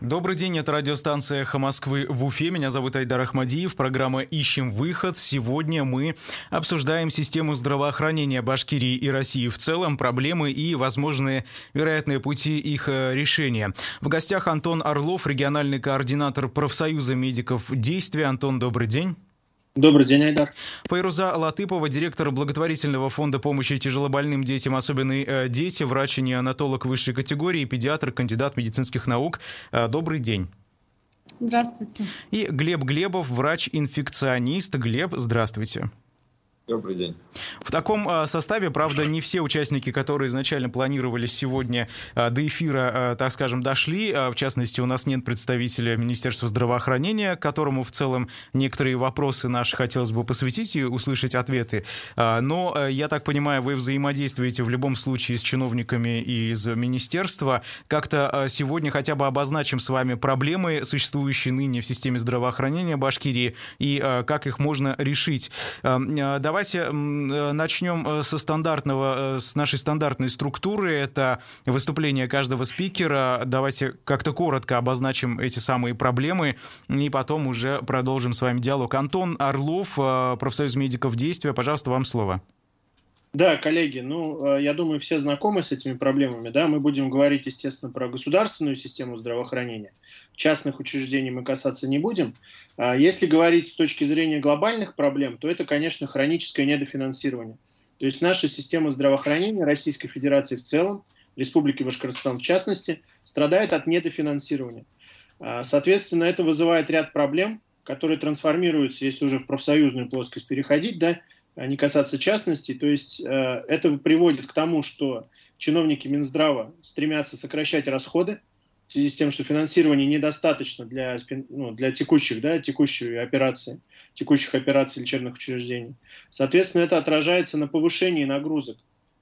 Добрый день, это радиостанция «Эхо Москвы» в Уфе. Меня зовут Айдар Ахмадиев. Программа «Ищем выход». Сегодня мы обсуждаем систему здравоохранения Башкирии и России в целом, проблемы и возможные вероятные пути их э, решения. В гостях Антон Орлов, региональный координатор профсоюза медиков «Действия». Антон, добрый день. Добрый день, Айдар. Пайруза Латыпова, директор благотворительного фонда помощи тяжелобольным детям, особенные э, дети, врач-неонатолог высшей категории, педиатр, кандидат медицинских наук. Э, добрый день. Здравствуйте. И Глеб Глебов, врач-инфекционист. Глеб, здравствуйте. Добрый день. В таком а, составе, правда, не все участники, которые изначально планировали сегодня а, до эфира, а, так скажем, дошли. В частности, у нас нет представителя Министерства здравоохранения, которому в целом некоторые вопросы наши хотелось бы посвятить и услышать ответы. Но, я так понимаю, вы взаимодействуете в любом случае с чиновниками из министерства. Как-то сегодня хотя бы обозначим с вами проблемы, существующие ныне в системе здравоохранения Башкирии, и как их можно решить. Давайте давайте э, начнем э, со стандартного, э, с нашей стандартной структуры. Это выступление каждого спикера. Давайте как-то коротко обозначим эти самые проблемы, и потом уже продолжим с вами диалог. Антон Орлов, профсоюз медиков действия, пожалуйста, вам слово. Да, коллеги, ну, я думаю, все знакомы с этими проблемами, да, мы будем говорить, естественно, про государственную систему здравоохранения, частных учреждений мы касаться не будем. А если говорить с точки зрения глобальных проблем, то это, конечно, хроническое недофинансирование. То есть наша система здравоохранения Российской Федерации в целом, Республики Башкортостан в частности, страдает от недофинансирования. А, соответственно, это вызывает ряд проблем, которые трансформируются, если уже в профсоюзную плоскость переходить, да, не касаться частностей. То есть э, это приводит к тому, что чиновники Минздрава стремятся сокращать расходы, в связи с тем, что финансирование недостаточно для, ну, для текущих, да, текущей операции, текущих операций лечебных учреждений. Соответственно, это отражается на повышении нагрузок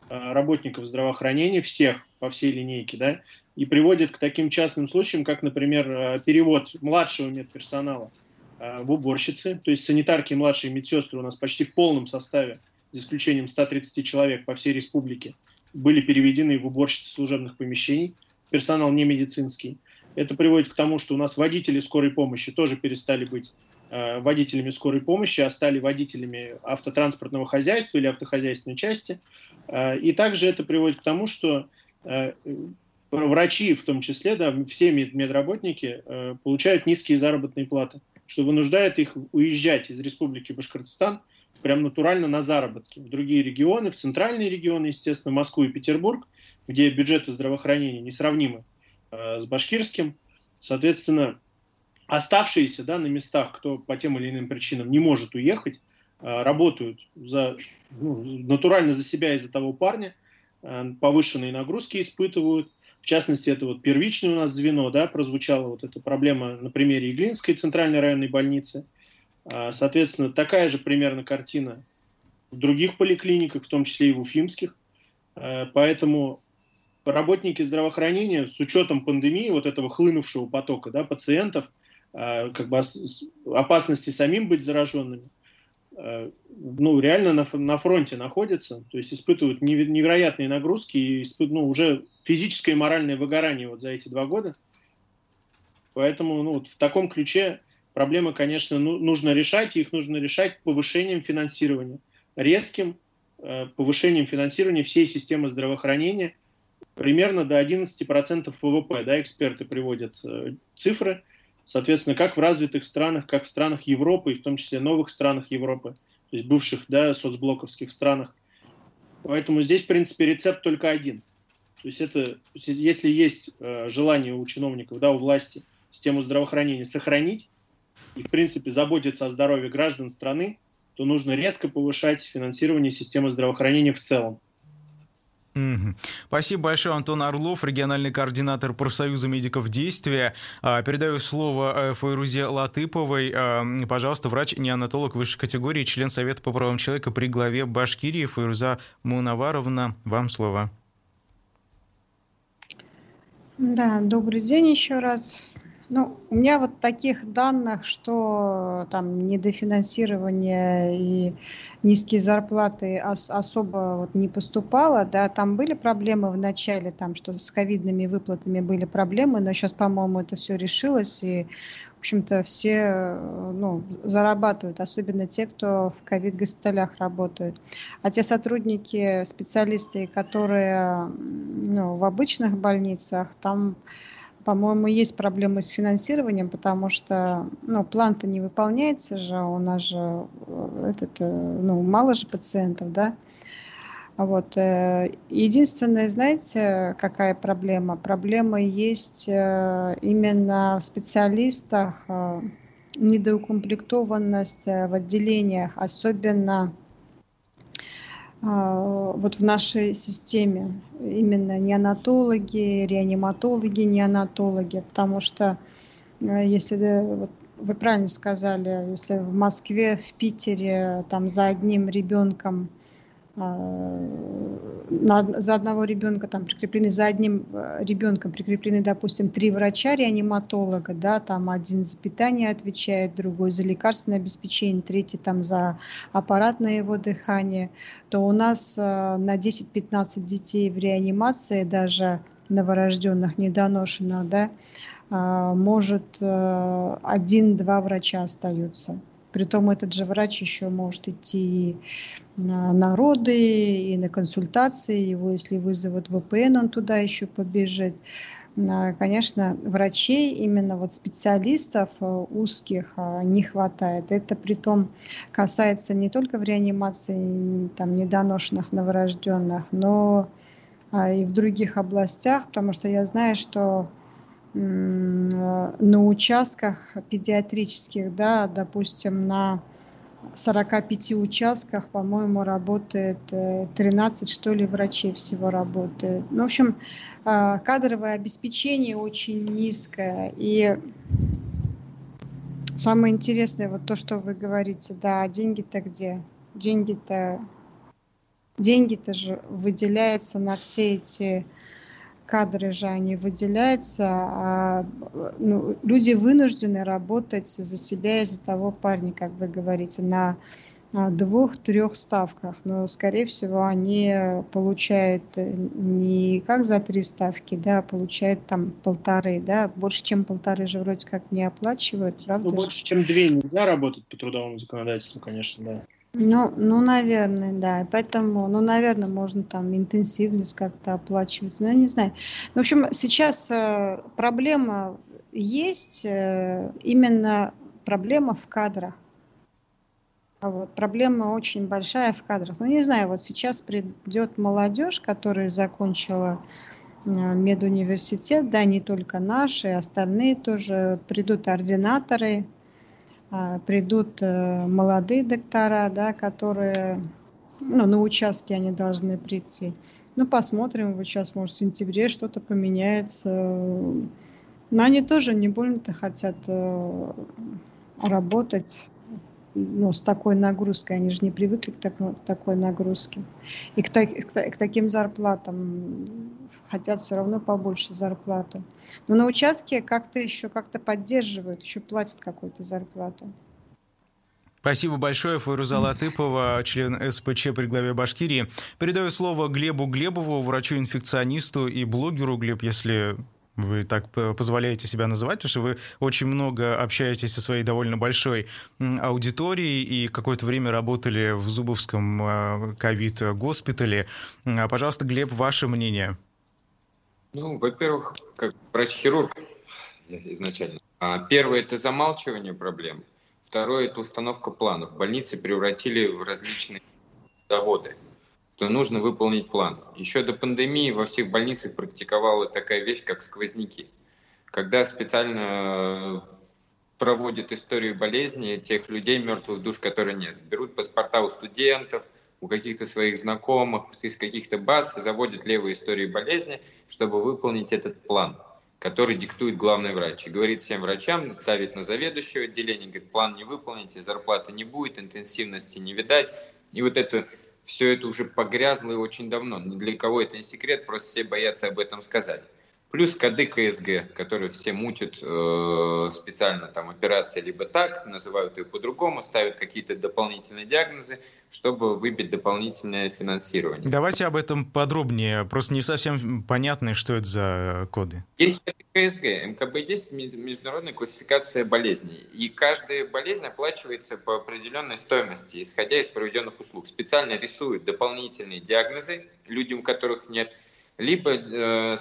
э, работников здравоохранения всех по всей линейке, да, и приводит к таким частным случаям, как, например, э, перевод младшего медперсонала в уборщицы, то есть санитарки младшие медсестры у нас почти в полном составе, за исключением 130 человек по всей республике, были переведены в уборщицы служебных помещений – персонал не медицинский. Это приводит к тому, что у нас водители скорой помощи тоже перестали быть э, водителями скорой помощи, а стали водителями автотранспортного хозяйства или автохозяйственной части. Э, и также это приводит к тому, что э, врачи, в том числе, да, все медработники э, получают низкие заработные платы, что вынуждает их уезжать из Республики Башкортостан прям натурально на заработки в другие регионы, в центральные регионы, естественно, Москву и Петербург, где бюджеты здравоохранения несравнимы э, с башкирским. Соответственно, оставшиеся да, на местах, кто по тем или иным причинам не может уехать, э, работают за, ну, натурально за себя и за того парня, э, повышенные нагрузки испытывают. В частности, это вот первичное у нас звено, да, прозвучала вот эта проблема на примере Иглинской центральной районной больницы. Э, соответственно, такая же примерно картина в других поликлиниках, в том числе и в уфимских. Э, поэтому работники здравоохранения с учетом пандемии, вот этого хлынувшего потока да, пациентов, э, как бы опасности самим быть зараженными, ну, реально на, на фронте находятся, то есть испытывают невероятные нагрузки и испытывают, ну, уже физическое и моральное выгорание вот за эти два года. Поэтому ну, вот в таком ключе проблемы, конечно, ну, нужно решать, и их нужно решать повышением финансирования, резким э, повышением финансирования всей системы здравоохранения – примерно до 11% ВВП. Да, эксперты приводят э, цифры. Соответственно, как в развитых странах, как в странах Европы, и в том числе новых странах Европы, то есть бывших да, соцблоковских странах. Поэтому здесь, в принципе, рецепт только один. То есть это, если есть э, желание у чиновников, да, у власти систему здравоохранения сохранить и, в принципе, заботиться о здоровье граждан страны, то нужно резко повышать финансирование системы здравоохранения в целом. Спасибо большое, Антон Орлов, региональный координатор профсоюза медиков действия. А, передаю слово э, Файрузе Латыповой. А, пожалуйста, врач-неонатолог высшей категории, член Совета по правам человека при главе Башкирии. Файруза Мунаваровна, вам слово. Да, добрый день еще раз. Ну, у меня вот таких данных, что там недофинансирование и низкие зарплаты ос- особо вот не поступало, да, там были проблемы в начале, там что с ковидными выплатами были проблемы, но сейчас, по-моему, это все решилось, и, в общем-то, все ну, зарабатывают, особенно те, кто в ковид-госпиталях работают. А те сотрудники, специалисты, которые ну, в обычных больницах, там по-моему, есть проблемы с финансированием, потому что ну, план-то не выполняется же, у нас же э, этот, э, ну, мало же пациентов, да. Вот. Э, единственное, знаете, какая проблема? Проблема есть именно в специалистах, недоукомплектованность в отделениях, особенно а, вот в нашей системе именно неонатологи, реаниматологи, неонатологи, потому что э, если вот вы правильно сказали, если в Москве, в Питере там за одним ребенком на, за одного ребенка там прикреплены, за одним э, ребенком прикреплены, допустим, три врача-реаниматолога, да, там один за питание отвечает, другой за лекарственное обеспечение, третий там за аппаратное его дыхание, то у нас э, на 10-15 детей в реанимации, даже новорожденных, недоношенных, да, э, может один-два врача остаются. Притом этот же врач еще может идти на, на роды, и на консультации. Его, если вызовут ВПН, он туда еще побежит. А, конечно, врачей, именно вот специалистов э, узких э, не хватает. Это при том касается не только в реанимации там, недоношенных новорожденных, но а, и в других областях, потому что я знаю, что на участках педиатрических, да, допустим, на 45 участках, по-моему, работает 13, э, что ли, врачей всего работает. Ну, в общем, а, кадровое обеспечение очень низкое. И самое интересное, вот то, что вы говорите, да, деньги-то где? Деньги-то деньги-то же выделяются на все эти кадры же они выделяются, а ну, люди вынуждены работать за себя и за того парня, как вы говорите, на двух-трех ставках, но, скорее всего, они получают не как за три ставки, да, а получают там полторы, да, больше, чем полторы же вроде как не оплачивают, правда? Ну, больше, чем две нельзя работать по трудовому законодательству, конечно, да. Ну, ну, наверное, да. Поэтому, ну, наверное, можно там интенсивность как-то оплачивать. Ну, я не знаю. В общем, сейчас э, проблема есть, э, именно проблема в кадрах. Вот. Проблема очень большая в кадрах. Ну, не знаю, вот сейчас придет молодежь, которая закончила э, медуниверситет, да, не только наши, остальные тоже придут ординаторы, а, придут э, молодые доктора, да, которые ну, на участке они должны прийти. Ну, посмотрим, вот сейчас, может, в сентябре что-то поменяется. Но они тоже не больно-то хотят э, работать ну, с такой нагрузкой. Они же не привыкли к, так, к такой нагрузке. И к, так, к, к таким зарплатам хотят все равно побольше зарплату. Но на участке как-то еще как-то поддерживают, еще платят какую-то зарплату. Спасибо большое, Файруза Латыпова, член СПЧ при главе Башкирии. Передаю слово Глебу Глебову, врачу-инфекционисту и блогеру. Глеб, если вы так позволяете себя называть, потому что вы очень много общаетесь со своей довольно большой аудиторией и какое-то время работали в Зубовском э, ковид-госпитале. Пожалуйста, Глеб, ваше мнение. Ну, во-первых, как врач-хирург изначально. А первое – это замалчивание проблем. Второе – это установка планов. Больницы превратили в различные заводы то нужно выполнить план. Еще до пандемии во всех больницах практиковала такая вещь, как сквозняки. Когда специально проводят историю болезни тех людей, мертвых душ, которые нет. Берут паспорта у студентов, у каких-то своих знакомых, из каких-то баз, заводят левые истории болезни, чтобы выполнить этот план, который диктует главный врач. И говорит всем врачам, ставит на заведующего отделения, говорит, план не выполните, зарплаты не будет, интенсивности не видать. И вот это все это уже погрязло и очень давно. Ни для кого это не секрет, просто все боятся об этом сказать. Плюс коды КСГ, которые все мутят э, специально там операции либо так, называют ее по-другому, ставят какие-то дополнительные диагнозы, чтобы выбить дополнительное финансирование. Давайте об этом подробнее, просто не совсем понятно, что это за коды. Есть КСГ, МКБ-10 – международная классификация болезней, и каждая болезнь оплачивается по определенной стоимости, исходя из проведенных услуг. Специально рисуют дополнительные диагнозы людям, у которых нет либо э,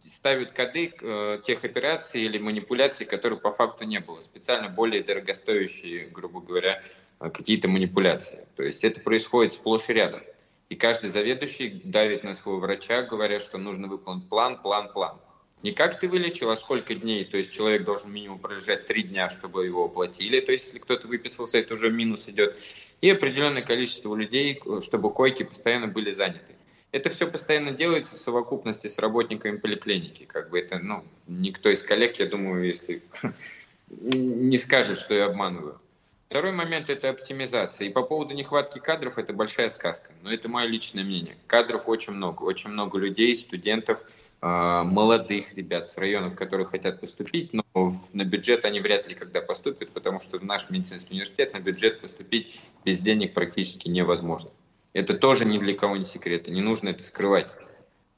ставят коды э, тех операций или манипуляций, которых по факту не было, специально более дорогостоящие, грубо говоря, э, какие-то манипуляции. То есть это происходит сплошь и рядом. И каждый заведующий давит на своего врача, говоря, что нужно выполнить план, план, план. Не как ты вылечил, а сколько дней. То есть человек должен минимум пролежать три дня, чтобы его оплатили. То есть если кто-то выписался, это уже минус идет. И определенное количество людей, э, чтобы койки постоянно были заняты это все постоянно делается в совокупности с работниками поликлиники. Как бы это, ну, никто из коллег, я думаю, если не скажет, что я обманываю. Второй момент – это оптимизация. И по поводу нехватки кадров – это большая сказка. Но это мое личное мнение. Кадров очень много. Очень много людей, студентов, а, молодых ребят с районов, которые хотят поступить, но на бюджет они вряд ли когда поступят, потому что в наш медицинский университет на бюджет поступить без денег практически невозможно. Это тоже ни для кого не секрет, и не нужно это скрывать.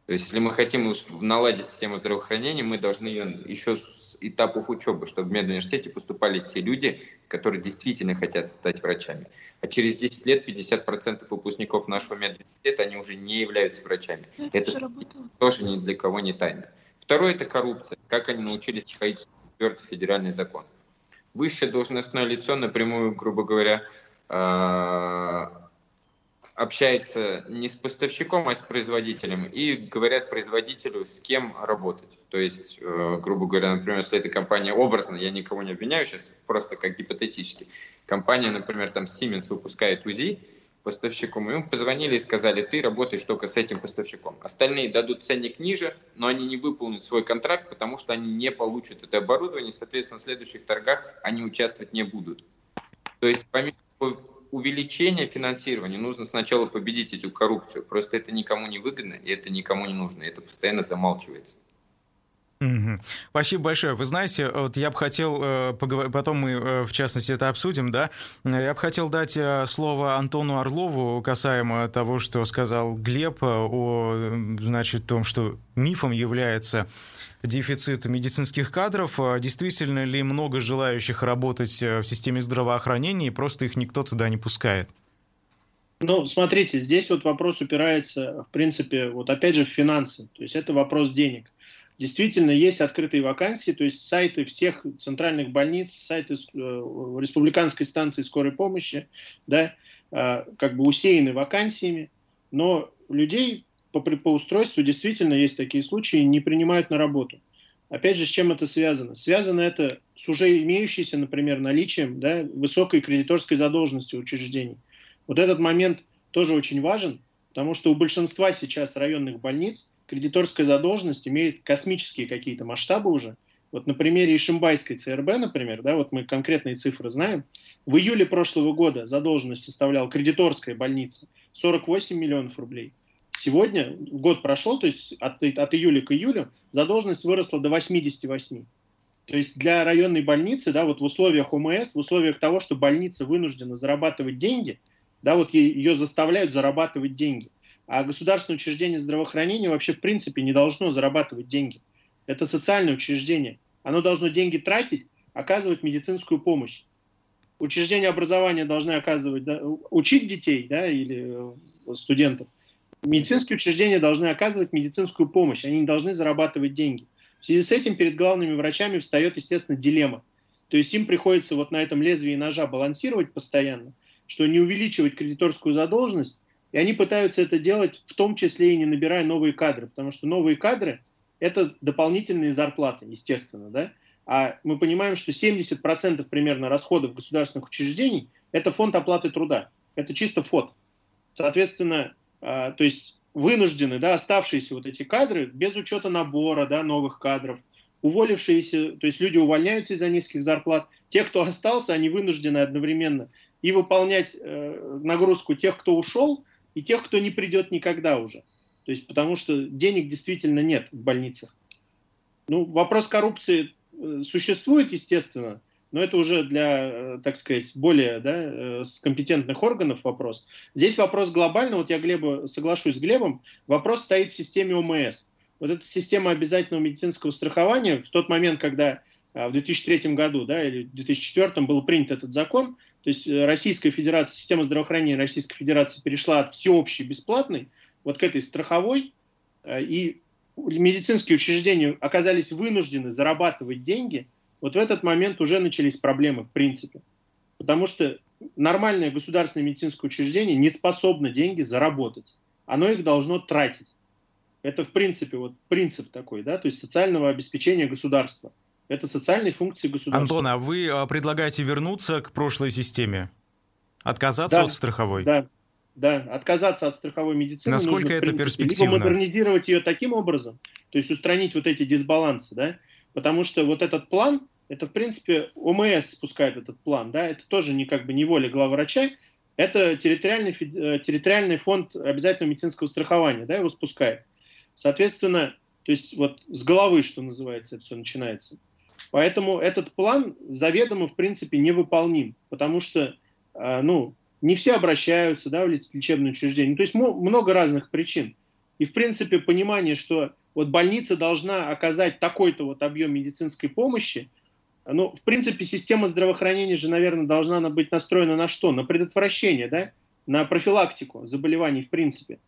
То есть, если мы хотим наладить систему здравоохранения, мы должны ее еще с этапов учебы, чтобы в медуниверситете поступали те люди, которые действительно хотят стать врачами. А через 10 лет 50% выпускников нашего медуниверситета, они уже не являются врачами. Это, это тоже ни для кого не тайна. Второе – это коррупция. Как они научились входить в четвертый федеральный закон. Высшее должностное лицо напрямую, грубо говоря, а, общается не с поставщиком, а с производителем и говорят производителю, с кем работать. То есть, э, грубо говоря, например, если эта компания образно, я никого не обвиняю сейчас, просто как гипотетически, компания, например, там Siemens выпускает УЗИ поставщиком, и им позвонили и сказали, ты работаешь только с этим поставщиком. Остальные дадут ценник ниже, но они не выполнят свой контракт, потому что они не получат это оборудование, соответственно, в следующих торгах они участвовать не будут. То есть, помимо увеличения финансирования нужно сначала победить эту коррупцию. Просто это никому не выгодно, и это никому не нужно. Это постоянно замалчивается. Угу. Спасибо большое. Вы знаете, вот я бы хотел э, поговорить, потом мы э, в частности это обсудим, да. Я бы хотел дать э, слово Антону Орлову касаемо того, что сказал Глеб о, значит, том, что мифом является дефицит медицинских кадров. А действительно ли много желающих работать э, в системе здравоохранения, и просто их никто туда не пускает? Ну, смотрите, здесь вот вопрос упирается, в принципе, вот опять же в финансы. То есть это вопрос денег. Действительно, есть открытые вакансии, то есть сайты всех центральных больниц, сайты э, республиканской станции скорой помощи, да, э, как бы усеяны вакансиями, но людей по, по устройству действительно есть такие случаи, не принимают на работу. Опять же, с чем это связано? Связано это с уже имеющейся, например, наличием да, высокой кредиторской задолженности учреждений. Вот этот момент тоже очень важен, потому что у большинства сейчас районных больниц кредиторская задолженность имеет космические какие-то масштабы уже. Вот на примере Ишимбайской ЦРБ, например, да, вот мы конкретные цифры знаем, в июле прошлого года задолженность составляла кредиторская больница 48 миллионов рублей – Сегодня, год прошел, то есть от, от июля к июлю, задолженность выросла до 88. То есть для районной больницы, да, вот в условиях ОМС, в условиях того, что больница вынуждена зарабатывать деньги, да, вот ее заставляют зарабатывать деньги. А государственное учреждение здравоохранения вообще в принципе не должно зарабатывать деньги. Это социальное учреждение. Оно должно деньги тратить, оказывать медицинскую помощь. Учреждения образования должны оказывать, да, учить детей да, или э, студентов, медицинские учреждения должны оказывать медицинскую помощь, они не должны зарабатывать деньги. В связи с этим перед главными врачами встает, естественно, дилемма. То есть им приходится вот на этом лезвии ножа балансировать постоянно, что не увеличивать кредиторскую задолженность, и они пытаются это делать в том числе и не набирая новые кадры, потому что новые кадры – это дополнительные зарплаты, естественно, да? А мы понимаем, что 70% примерно расходов государственных учреждений – это фонд оплаты труда, это чисто фонд. Соответственно, то есть вынуждены, да, оставшиеся вот эти кадры, без учета набора, да, новых кадров, уволившиеся, то есть люди увольняются из-за низких зарплат, те, кто остался, они вынуждены одновременно и выполнять э, нагрузку тех, кто ушел, и тех, кто не придет никогда уже. То есть потому что денег действительно нет в больницах. Ну, вопрос коррупции э, существует, естественно, но это уже для, э, так сказать, более да, компетентных органов вопрос. Здесь вопрос глобальный, вот я Глебу, соглашусь с Глебом, вопрос стоит в системе ОМС. Вот эта система обязательного медицинского страхования в тот момент, когда в 2003 году да, или в 2004 был принят этот закон, то есть Российская Федерация, система здравоохранения Российской Федерации перешла от всеобщей бесплатной вот к этой страховой, и медицинские учреждения оказались вынуждены зарабатывать деньги, вот в этот момент уже начались проблемы в принципе. Потому что нормальное государственное медицинское учреждение не способно деньги заработать. Оно их должно тратить. Это в принципе вот принцип такой, да, то есть социального обеспечения государства. Это социальные функции государства. Антон, а вы а, предлагаете вернуться к прошлой системе? Отказаться да, от страховой? Да, да, отказаться от страховой медицины. Насколько нужно, это принципе, перспективно? Либо модернизировать ее таким образом, то есть устранить вот эти дисбалансы, да, потому что вот этот план, это в принципе ОМС спускает этот план, да, это тоже не как бы не воля главврача, это территориальный, э, территориальный фонд обязательного медицинского страхования, да, его спускает. Соответственно, то есть вот с головы, что называется, это все начинается. Поэтому этот план заведомо, в принципе, невыполним, потому что, э, ну, не все обращаются да, в лечебное учреждение. Ну, то есть много разных причин. И, в принципе, понимание, что вот больница должна оказать такой-то вот объем медицинской помощи, ну, в принципе, система здравоохранения же, наверное, должна быть настроена на что? На предотвращение, да? На профилактику заболеваний, в принципе.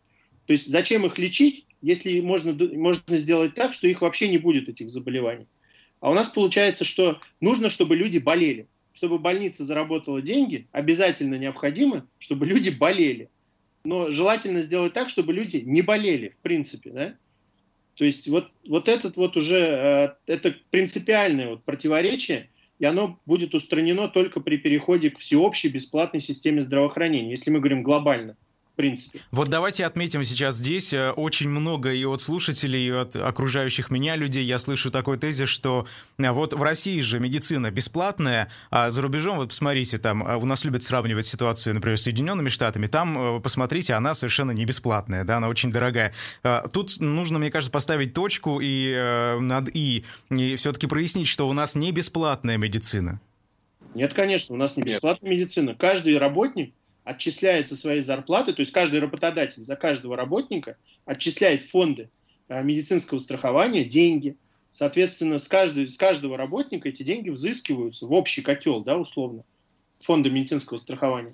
То есть зачем их лечить, если можно, можно сделать так, что их вообще не будет, этих заболеваний. А у нас получается, что нужно, чтобы люди болели чтобы больница заработала деньги, обязательно необходимо, чтобы люди болели. Но желательно сделать так, чтобы люди не болели, в принципе, да? То есть вот, вот этот вот уже, э, это принципиальное вот противоречие, и оно будет устранено только при переходе к всеобщей бесплатной системе здравоохранения, если мы говорим глобально принципе. Вот давайте отметим сейчас здесь э, очень много и от слушателей, и от окружающих меня людей я слышу такой тезис, что э, вот в России же медицина бесплатная, а за рубежом, вот посмотрите, там э, у нас любят сравнивать ситуацию, например, с Соединенными Штатами, там, посмотрите, она совершенно не бесплатная, да, она очень дорогая. Тут нужно, мне кажется, поставить точку и над «и», и все-таки прояснить, что у нас не бесплатная медицина. Нет, конечно, у нас не бесплатная Нет. медицина. Каждый работник отчисляет со своей зарплаты, то есть каждый работодатель за каждого работника отчисляет фонды э, медицинского страхования деньги. Соответственно, с, каждой, с каждого работника эти деньги взыскиваются в общий котел, да, условно, фонда медицинского страхования.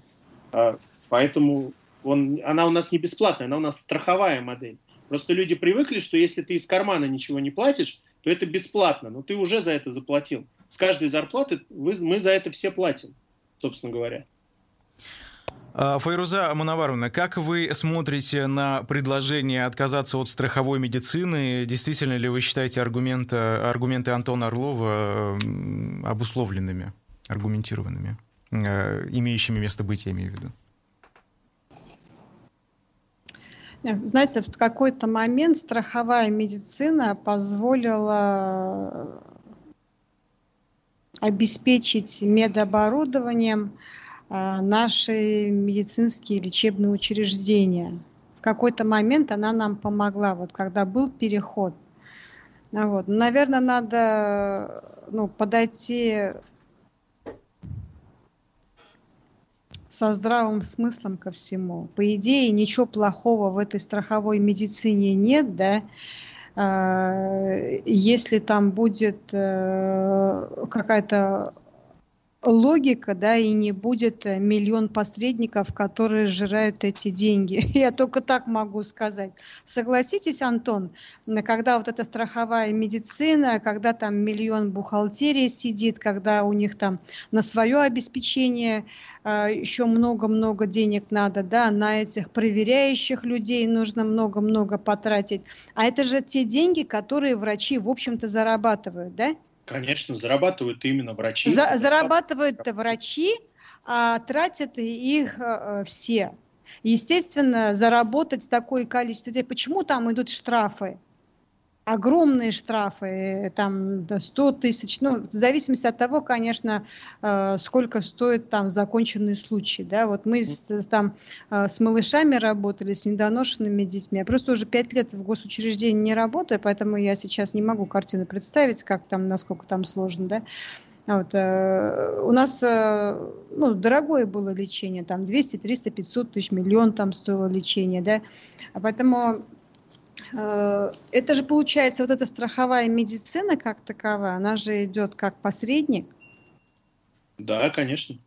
А, поэтому он, она у нас не бесплатная, она у нас страховая модель. Просто люди привыкли, что если ты из кармана ничего не платишь, то это бесплатно, но ты уже за это заплатил. С каждой зарплаты вы, мы за это все платим, собственно говоря. А, Файруза Манаваровна, как вы смотрите на предложение отказаться от страховой медицины? Действительно ли вы считаете аргументы, аргументы Антона Орлова обусловленными, аргументированными, э, имеющими место быть, я имею в виду? Знаете, в какой-то момент страховая медицина позволила обеспечить медоборудованием наши медицинские лечебные учреждения. В какой-то момент она нам помогла, вот когда был переход. А вот. Наверное, надо ну, подойти со здравым смыслом ко всему. По идее, ничего плохого в этой страховой медицине нет, да, а, если там будет э, какая-то логика, да, и не будет э, миллион посредников, которые сжирают эти деньги. Я только так могу сказать. Согласитесь, Антон, когда вот эта страховая медицина, когда там миллион бухгалтерии сидит, когда у них там на свое обеспечение э, еще много-много денег надо, да, на этих проверяющих людей нужно много-много потратить. А это же те деньги, которые врачи, в общем-то, зарабатывают, да? Конечно, зарабатывают именно врачи. За, зарабатывают врачи, а тратят их э, все. Естественно, заработать такое количество денег. Почему там идут штрафы? Огромные штрафы, там до 100 тысяч, ну, в зависимости от того, конечно, э, сколько стоит там законченный случай, да, вот мы с, там э, с малышами работали, с недоношенными детьми, я просто уже пять лет в госучреждении не работаю, поэтому я сейчас не могу картину представить, как там, насколько там сложно, да, вот, э, у нас э, ну, дорогое было лечение, там 200, 300, 500 тысяч, миллион там стоило лечение, да, а поэтому Э, это же получается вот эта страховая медицина как таковая, она же идет как посредник. Да, конечно,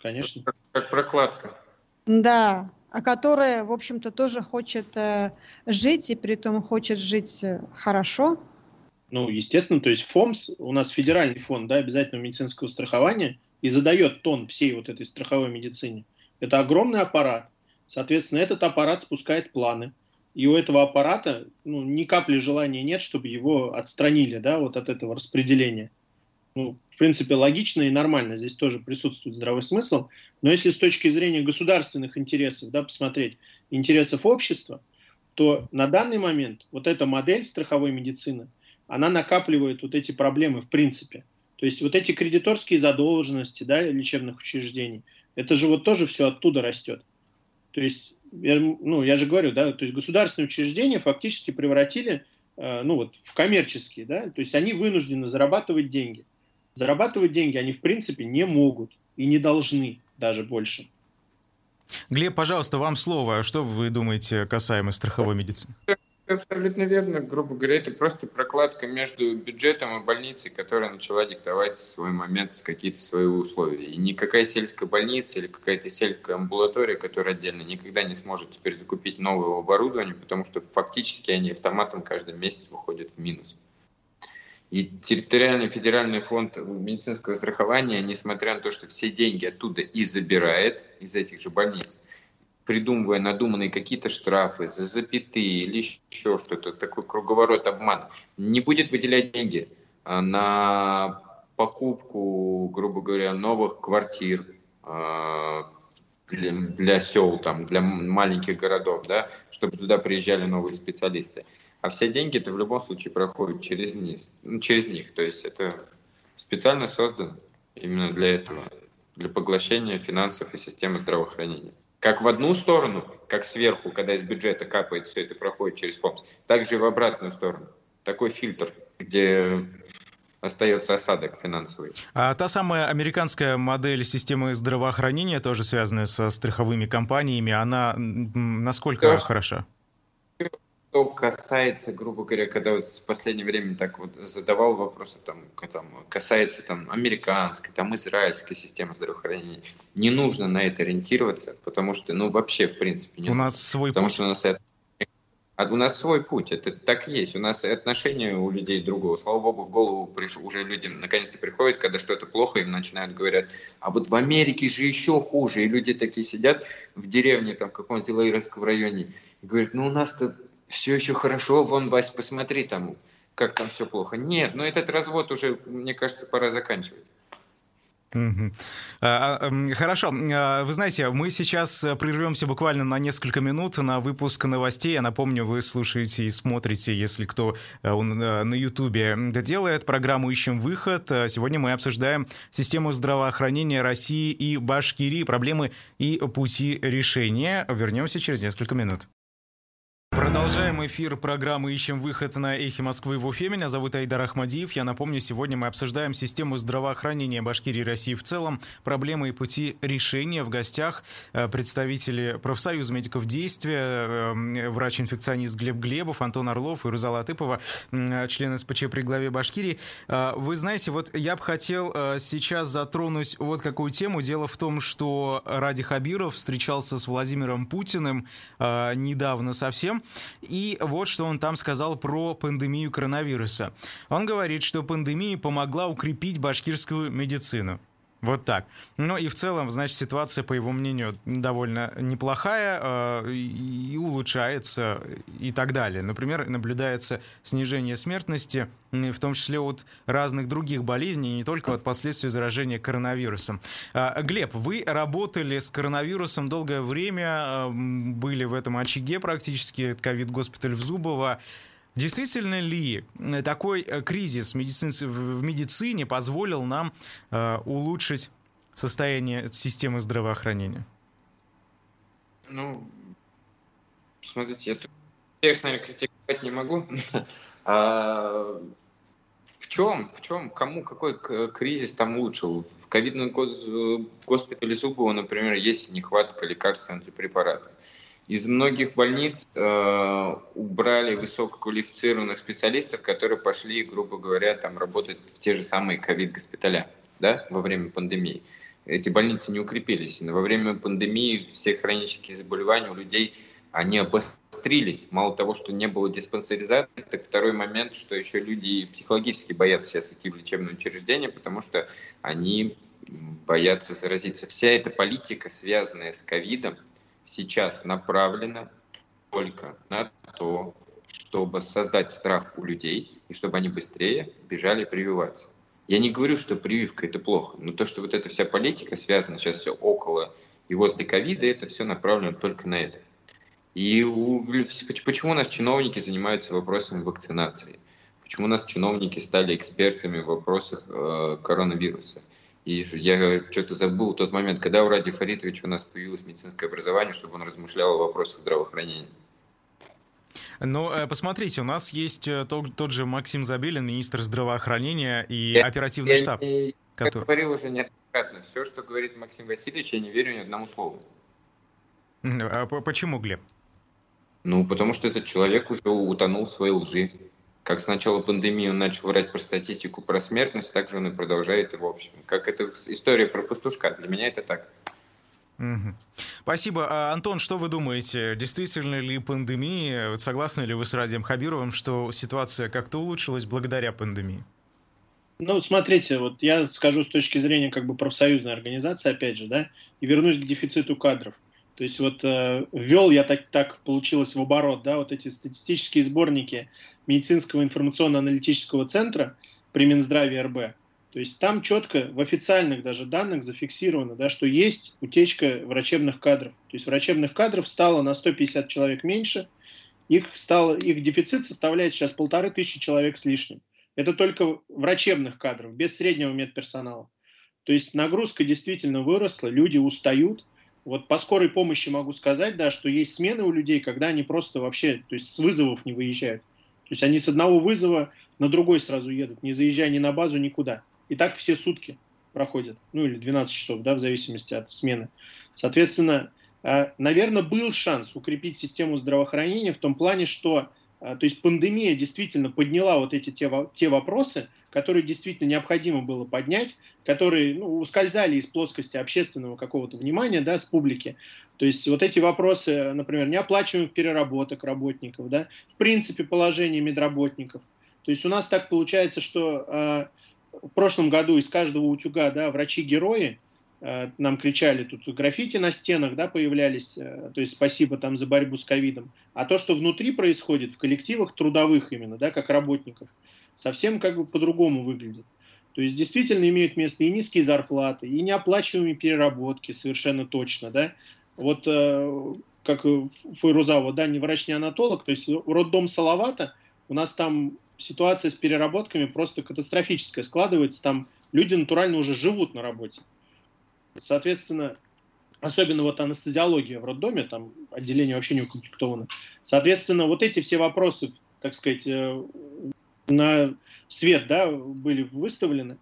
конечно. Как, как прокладка. Да, а которая, в общем-то, тоже хочет э, жить, и при этом хочет жить э, хорошо. Ну, естественно, то есть ФОМС, у нас федеральный фонд да, обязательного медицинского страхования, и задает тон всей вот этой страховой медицине. Это огромный аппарат. Соответственно, этот аппарат спускает планы и у этого аппарата ну, ни капли желания нет, чтобы его отстранили да, вот от этого распределения. Ну, в принципе, логично и нормально, здесь тоже присутствует здравый смысл. Но если с точки зрения государственных интересов да, посмотреть, интересов общества, то на данный момент вот эта модель страховой медицины, она накапливает вот эти проблемы в принципе. То есть вот эти кредиторские задолженности да, лечебных учреждений, это же вот тоже все оттуда растет. То есть я, ну, я же говорю, да, то есть государственные учреждения фактически превратили э, ну, вот, в коммерческие, да, то есть они вынуждены зарабатывать деньги. Зарабатывать деньги они, в принципе, не могут и не должны даже больше. Глеб, пожалуйста, вам слово. Что вы думаете касаемо страховой медицины? Абсолютно верно. Грубо говоря, это просто прокладка между бюджетом и больницей, которая начала диктовать свой момент какие-то свои условия. И никакая сельская больница или какая-то сельская амбулатория, которая отдельно никогда не сможет теперь закупить новое оборудование, потому что фактически они автоматом каждый месяц выходят в минус. И территориальный федеральный фонд медицинского страхования, несмотря на то, что все деньги оттуда и забирает из этих же больниц, придумывая надуманные какие-то штрафы за запятые или еще что-то, такой круговорот обман, не будет выделять деньги а, на покупку, грубо говоря, новых квартир а, для, для сел, там, для маленьких городов, да, чтобы туда приезжали новые специалисты. А все деньги это в любом случае проходят через, низ, ну, через них. То есть это специально создано именно для этого, для поглощения финансов и системы здравоохранения. Как в одну сторону, как сверху, когда из бюджета капает все это, проходит через фонд, так же и в обратную сторону. Такой фильтр, где остается осадок финансовый. А та самая американская модель системы здравоохранения, тоже связанная со страховыми компаниями, она насколько То, хороша? Что касается, грубо говоря, когда вот в последнее время так вот задавал вопросы, там, там, касается там, американской, там, израильской системы здравоохранения, не нужно на это ориентироваться, потому что, ну, вообще, в принципе, не У нужно, нас свой потому путь. что у нас это а у нас свой путь, это так и есть. У нас отношения у людей другого. Слава богу, в голову приш... уже людям наконец-то приходит, когда что-то плохо, им начинают говорить, а вот в Америке же еще хуже. И люди такие сидят в деревне, там, в каком-нибудь Зилаировском районе, и говорят, ну у нас-то все еще хорошо, вон, Вась, посмотри там, как там все плохо. Нет, но этот развод уже, мне кажется, пора заканчивать. Хорошо. А, вы знаете, мы сейчас прервемся буквально на несколько минут на выпуск новостей. Я напомню, вы слушаете и смотрите, если кто э, э, на Ютубе делает программу «Ищем выход». Сегодня мы обсуждаем систему здравоохранения России и Башкирии, проблемы и пути решения. Вернемся через несколько минут. Продолжаем эфир программы «Ищем выход» на «Эхе Москвы» в Уфе. Меня зовут Айдар Ахмадиев. Я напомню, сегодня мы обсуждаем систему здравоохранения Башкирии и России в целом, проблемы и пути решения. В гостях э, представители профсоюза медиков действия, э, врач-инфекционист Глеб Глебов, Антон Орлов и Рузала Атыпова, член СПЧ при главе Башкирии. Э, вы знаете, вот я бы хотел сейчас затронуть вот какую тему. Дело в том, что Ради Хабиров встречался с Владимиром Путиным недавно совсем. И вот что он там сказал про пандемию коронавируса. Он говорит, что пандемия помогла укрепить башкирскую медицину. Вот так. Ну и в целом, значит, ситуация, по его мнению, довольно неплохая э, и улучшается и так далее. Например, наблюдается снижение смертности, в том числе от разных других болезней, не только от последствий заражения коронавирусом. Э, Глеб, вы работали с коронавирусом долгое время, э, были в этом очаге практически, ковид-госпиталь в Зубово. Действительно ли такой кризис в медицине позволил нам улучшить состояние системы здравоохранения? Ну, смотрите, я всех, наверное, критиковать не могу. а, в чем, в чем, кому какой кризис там улучшил? В ковидном госпитале Зубова, например, есть нехватка лекарств и антипрепаратов. Из многих больниц э, убрали высококвалифицированных специалистов, которые пошли, грубо говоря, там работать в те же самые ковид-госпиталя да, во время пандемии. Эти больницы не укрепились. Во время пандемии все хронические заболевания у людей они обострились. Мало того, что не было диспансеризации, так второй момент, что еще люди психологически боятся сейчас идти в лечебное учреждение, потому что они боятся заразиться. Вся эта политика, связанная с ковидом, сейчас направлена только на то, чтобы создать страх у людей и чтобы они быстрее бежали прививаться. Я не говорю, что прививка это плохо, но то, что вот эта вся политика связана сейчас все около и возле ковида, это все направлено только на это. И у, почему у нас чиновники занимаются вопросами вакцинации? Почему у нас чиновники стали экспертами в вопросах э, коронавируса? И я что-то забыл тот момент, когда у Ради Фаритовича у нас появилось медицинское образование, чтобы он размышлял о вопросах здравоохранения. Ну, э, посмотрите, у нас есть э, тот, тот же Максим Забелин, министр здравоохранения и я, оперативный я, штаб. Я, который... я говорил уже неоднократно, все, что говорит Максим Васильевич, я не верю ни одному слову. А почему, Глеб? Ну, потому что этот человек уже утонул в своей лжи. Как с начала пандемии он начал врать про статистику, про смертность, так же он и продолжает и в общем. Как эта история про пастушка. Для меня это так. Угу. Спасибо. А, Антон, что вы думаете? Действительно ли пандемия, согласны ли вы с Радием Хабировым, что ситуация как-то улучшилась благодаря пандемии? Ну, смотрите, вот я скажу с точки зрения как бы профсоюзной организации, опять же, да, и вернусь к дефициту кадров. То есть вот э, я так, так получилось в оборот, да, вот эти статистические сборники медицинского информационно-аналитического центра при Минздраве РБ. То есть там четко в официальных даже данных зафиксировано, да, что есть утечка врачебных кадров. То есть врачебных кадров стало на 150 человек меньше, их, стало, их дефицит составляет сейчас полторы тысячи человек с лишним. Это только врачебных кадров, без среднего медперсонала. То есть нагрузка действительно выросла, люди устают, вот по скорой помощи могу сказать, да, что есть смены у людей, когда они просто вообще, то есть с вызовов не выезжают. То есть они с одного вызова на другой сразу едут, не заезжая ни на базу, никуда. И так все сутки проходят, ну или 12 часов, да, в зависимости от смены. Соответственно, э, наверное, был шанс укрепить систему здравоохранения в том плане, что а, то есть пандемия действительно подняла вот эти те, те вопросы, которые действительно необходимо было поднять, которые ну, ускользали из плоскости общественного какого-то внимания да, с публики. То есть вот эти вопросы, например, неоплачиваемых переработок работников, да, в принципе положение медработников. То есть у нас так получается, что э, в прошлом году из каждого утюга да, врачи-герои, нам кричали, тут граффити на стенах да, появлялись, э, то есть спасибо там за борьбу с ковидом. А то, что внутри происходит, в коллективах трудовых именно, да, как работников, совсем как бы по-другому выглядит. То есть действительно имеют место и низкие зарплаты, и неоплачиваемые переработки, совершенно точно, да. Вот э, как Фойрузава, да, не врач, не анатолог, то есть роддом Салавата, у нас там ситуация с переработками просто катастрофическая складывается, там люди натурально уже живут на работе. Соответственно, особенно вот анестезиология в роддоме, там отделение вообще не укомплектовано. Соответственно, вот эти все вопросы, так сказать, э, на свет да, были выставлены.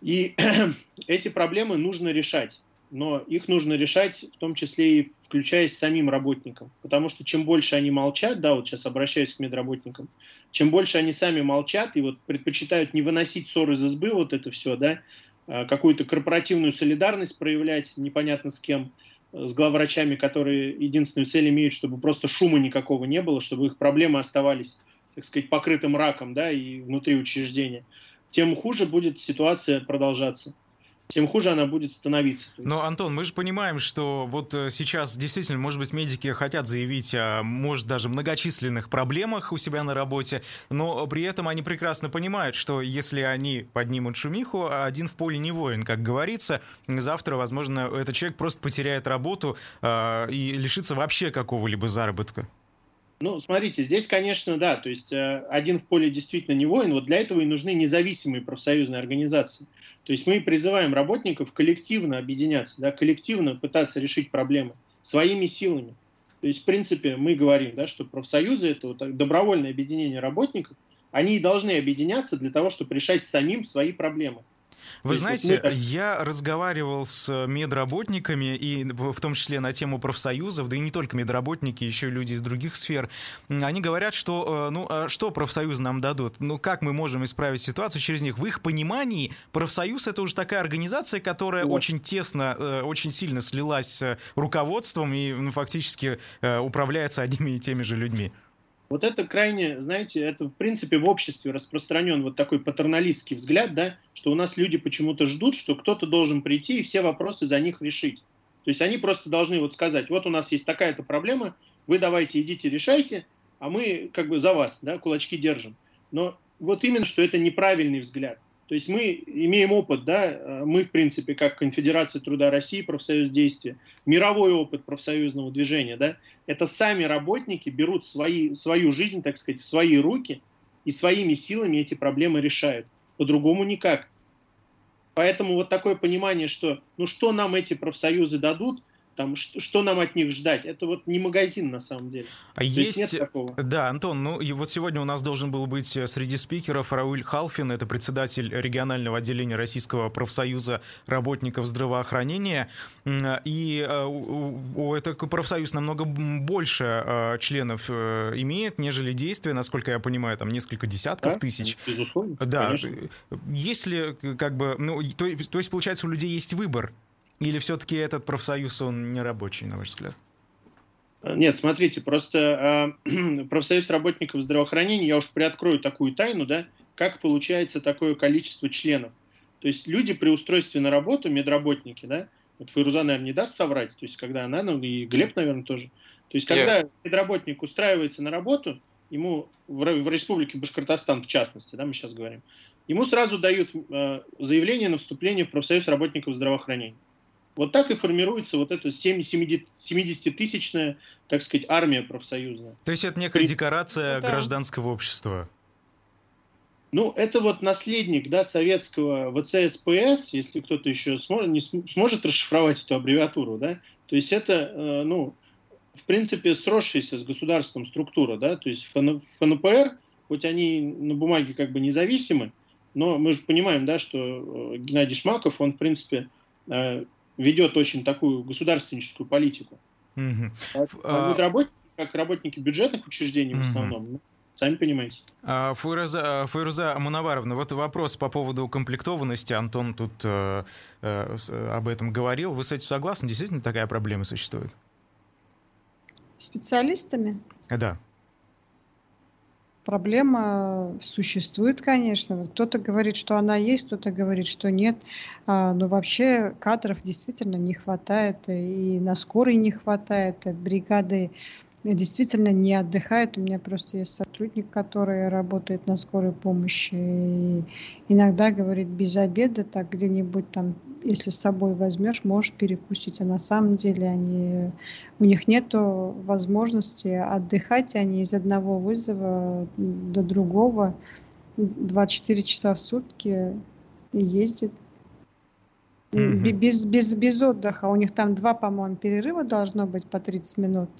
И эти проблемы нужно решать. Но их нужно решать в том числе и включаясь самим работникам. Потому что чем больше они молчат, да, вот сейчас обращаюсь к медработникам, чем больше они сами молчат и вот предпочитают не выносить ссоры из избы, вот это все, да, какую-то корпоративную солидарность проявлять непонятно с кем, э, с главврачами, которые единственную цель имеют, чтобы просто шума никакого не было, чтобы их проблемы оставались, так сказать, покрытым раком, да, и внутри учреждения, тем хуже будет ситуация продолжаться тем хуже она будет становиться. Но, Антон, мы же понимаем, что вот э, сейчас действительно, может быть, медики хотят заявить о, может, даже многочисленных проблемах у себя на работе, но при этом они прекрасно понимают, что если они поднимут шумиху, один в поле не воин, как говорится, завтра, возможно, этот человек просто потеряет работу э, и лишится вообще какого-либо заработка. Ну, смотрите, здесь, конечно, да, то есть э, один в поле действительно не воин, вот для этого и нужны независимые профсоюзные организации. То есть мы призываем работников коллективно объединяться, да, коллективно пытаться решить проблемы своими силами. То есть, в принципе, мы говорим, да, что профсоюзы – это вот добровольное объединение работников, они и должны объединяться для того, чтобы решать самим свои проблемы. Вы знаете, мы... я разговаривал с медработниками, и в том числе на тему профсоюзов, да и не только медработники, еще люди из других сфер. Они говорят, что, э, ну, а что профсоюзы нам дадут? Ну, как мы можем исправить ситуацию через них? В их понимании профсоюз — это уже такая организация, которая вот. очень тесно, э, очень сильно слилась с руководством и ну, фактически э, управляется одними и теми же людьми. Вот это крайне, знаете, это в принципе в обществе распространен вот такой патерналистский взгляд, да, что у нас люди почему-то ждут, что кто-то должен прийти и все вопросы за них решить. То есть они просто должны вот сказать, вот у нас есть такая-то проблема, вы давайте идите решайте, а мы как бы за вас, да, кулачки держим. Но вот именно, что это неправильный взгляд. То есть мы имеем опыт, да, э, мы, в принципе, как Конфедерация труда России, профсоюз действия, мировой опыт профсоюзного движения, да, это сами работники берут свои, свою жизнь, так сказать, в свои руки и своими силами эти проблемы решают. По-другому никак. Поэтому вот такое понимание, что ну что нам эти профсоюзы дадут, там, что, что нам от них ждать? Это вот не магазин на самом деле. А есть, есть нет такого. Да, Антон, ну и вот сегодня у нас должен был быть э, среди спикеров Рауль Халфин, это председатель регионального отделения Российского профсоюза работников здравоохранения. И э, у, это профсоюз намного больше э, членов имеет, нежели действия, насколько я понимаю, там несколько десятков да? тысяч. Безусловно. Да. Конечно. Если как бы, ну, то, то есть, получается, у людей есть выбор или все-таки этот профсоюз, он не рабочий, на ваш взгляд? Нет, смотрите, просто э, профсоюз работников здравоохранения, я уж приоткрою такую тайну, да, как получается такое количество членов. То есть люди при устройстве на работу, медработники, да, вот Файруза, наверное, не даст соврать, то есть когда она, ну и Глеб, наверное, тоже. То есть когда yeah. медработник устраивается на работу, ему в, в республике Башкортостан, в частности, да, мы сейчас говорим, ему сразу дают э, заявление на вступление в профсоюз работников здравоохранения. Вот так и формируется вот эта 70-тысячная, так сказать, армия профсоюзная. То есть это некая декорация это... гражданского общества? Ну, это вот наследник да, советского ВЦСПС, если кто-то еще сможет, не сможет расшифровать эту аббревиатуру, да, то есть это, э, ну, в принципе, сросшаяся с государством структура, да, то есть ФНПР, хоть они на бумаге как бы независимы, но мы же понимаем, да, что э, Геннадий Шмаков, он, в принципе, э, ведет очень такую государственническую политику. Угу. А, а... Работники, как работники бюджетных учреждений угу. в основном, ну, сами понимаете. А, Файруза, Файруза Мунаваровна, вот вопрос по поводу комплектованности. Антон тут э, э, об этом говорил. Вы с этим согласны? Действительно такая проблема существует? Специалистами? Да. Проблема существует, конечно. Кто-то говорит, что она есть, кто-то говорит, что нет. А, но вообще кадров действительно не хватает, и на скорой не хватает, бригады действительно не отдыхает. У меня просто есть сотрудник, который работает на скорой помощи. И иногда говорит, без обеда, так где-нибудь там, если с собой возьмешь, можешь перекусить. А на самом деле они, у них нет возможности отдыхать. Они из одного вызова до другого 24 часа в сутки ездят. Mm-hmm. Без, без, без отдыха. У них там два, по-моему, перерыва должно быть по 30 минут.